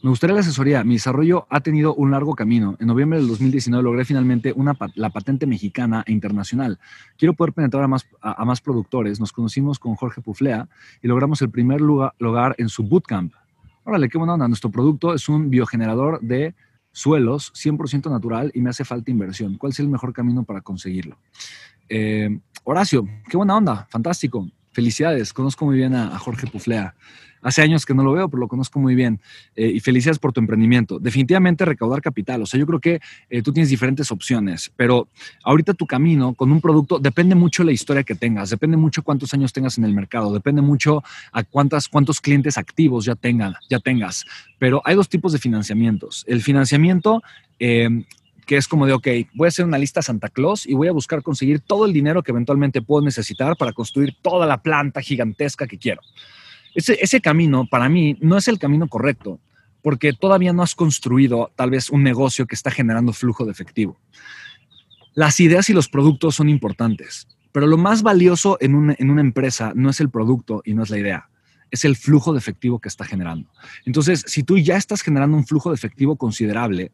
me gustaría la asesoría. Mi desarrollo ha tenido un largo camino. En noviembre del 2019 logré finalmente una, la patente mexicana e internacional. Quiero poder penetrar a más, a, más productores. Nos conocimos con Jorge Puflea y logramos el primer lugar, lugar en su bootcamp. Órale, qué buena onda. Nuestro producto es un biogenerador de suelos 100% natural y me hace falta inversión. ¿Cuál es el mejor camino para conseguirlo? Eh, Horacio, qué buena onda. Fantástico. Felicidades. Conozco muy bien a, a Jorge Puflea. Hace años que no lo veo, pero lo conozco muy bien. Eh, y felicidades por tu emprendimiento. Definitivamente recaudar capital. O sea, yo creo que eh, tú tienes diferentes opciones, pero ahorita tu camino con un producto depende mucho de la historia que tengas, depende mucho cuántos años tengas en el mercado, depende mucho a cuántas, cuántos clientes activos ya, tengan, ya tengas. Pero hay dos tipos de financiamientos. El financiamiento em, que es como de, ok, voy a hacer una lista Santa Claus y voy a buscar conseguir todo el dinero que eventualmente puedo necesitar para construir toda la planta gigantesca que quiero. Ese, camino para mí no es el camino correcto, porque todavía no has construido tal vez un negocio que está generando flujo de efectivo. Las ideas y los productos son importantes, pero lo más valioso en una, en una empresa no es el producto y no es la idea, es el flujo de efectivo que está generando. Entonces, si tú ya estás generando un flujo de efectivo considerable,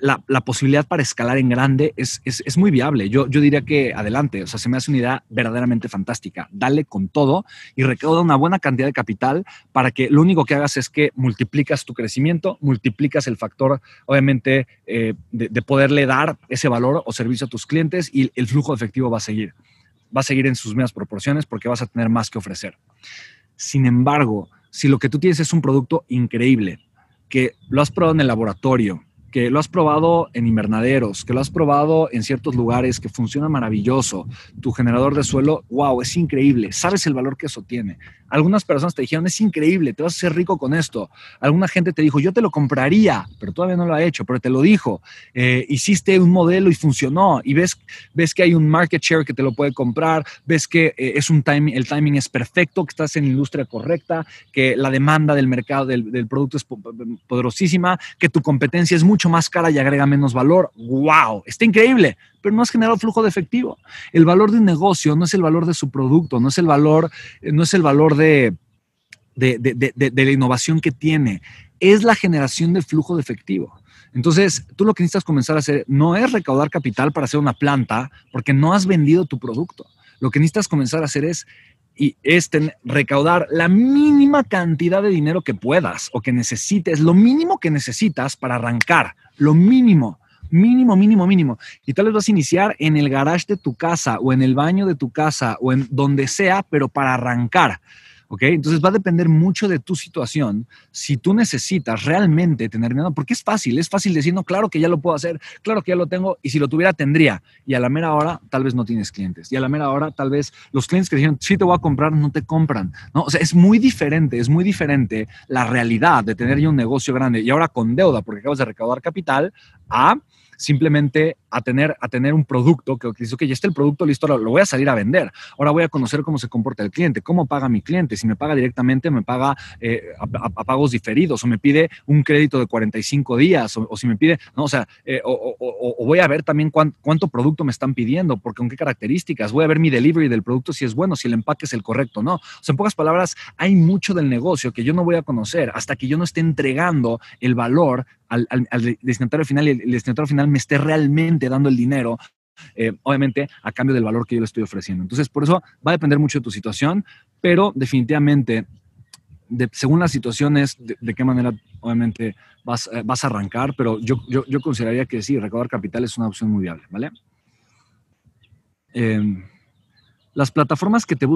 la, posibilidad para escalar en grande es, muy viable. Yo, yo diría que adelante, o sea, se me hace una idea verdaderamente fantástica. Dale con todo y recauda una buena cantidad de capital para que lo único que hagas es que multiplicas tu crecimiento, multiplicas el factor, obviamente, eh, de, de, poderle dar ese valor o servicio a tus clientes y el flujo efectivo va a seguir. Va a seguir en sus mismas proporciones porque vas a tener más que ofrecer. Sin embargo, si lo que tú tienes es un producto increíble, que lo has probado en el laboratorio, que lo has probado en invernaderos, que lo has probado en ciertos lugares, que funciona maravilloso. Tu generador de suelo, wow, es increíble. Sabes el valor que eso tiene. Algunas personas te dijeron, es increíble, te vas a hacer rico con esto. Alguna gente te dijo, yo te lo compraría, pero todavía no lo ha hecho, pero te lo dijo. Eh, hiciste un modelo y funcionó y ves, ves que hay un market share que te lo puede comprar, ves que eh, es un timing, el timing es perfecto, que estás en la industria correcta, que la demanda del mercado del, del producto es poderosísima, que tu competencia es mucho más cara y agrega menos valor. ¡Wow! Está increíble pero no has generado flujo de efectivo. El valor de un negocio no es el valor de su producto, no es el valor, no es el valor de, de, la innovación que tiene, es la generación de flujo de efectivo. Entonces, tú lo que necesitas comenzar a hacer no es recaudar capital para hacer una planta, porque no has vendido tu producto. Lo que necesitas comenzar a hacer es y es recaudar la mínima cantidad de dinero que puedas o que necesites, lo mínimo que necesitas para arrancar, lo mínimo. Mínimo, mínimo, mínimo. Y tal vez vas a iniciar en el garage de tu casa o en el baño de tu casa o en donde sea, pero para arrancar. ¿Ok? Entonces va a depender mucho de tu situación. Si tú necesitas realmente tener miedo, porque es fácil, es fácil decir, no, claro que ya lo puedo hacer, claro que ya lo tengo, y si lo tuviera, tendría. Y a la mera hora, tal vez no tienes clientes. Y a la mera hora, tal vez los clientes que dijeron, sí te voy a comprar, no te compran. ¿no? O sea, es muy diferente, es muy diferente la realidad de tener ya un negocio grande y ahora con deuda, porque acabas de recaudar capital, a simplemente a tener, a tener un producto que, dice, ok, ya está el producto listo, ahora lo voy a salir a vender. Ahora voy a conocer cómo se comporta el cliente, cómo paga mi cliente. Si me paga directamente, me paga eh, a, pagos diferidos o me pide un crédito de 45 días o, si me pide, no, o sea, eh, o, voy a ver también cuánto producto me están pidiendo, porque con qué características. Voy a ver mi delivery del producto si es bueno, si el empaque es el correcto, no. O sea, en pocas palabras, hay mucho del negocio que yo no voy a conocer hasta que yo no esté entregando el valor al, destinatario final y el, destinatario final me esté realmente dando el dinero eh, obviamente a cambio del valor que yo le estoy ofreciendo. Entonces, por eso va a depender mucho de tu situación, pero definitivamente, según las situaciones, de, qué manera obviamente vas, eh, vas, a arrancar, pero yo, yo, yo, consideraría que sí, recaudar capital es una opción muy viable, ¿vale? Eh, las plataformas que te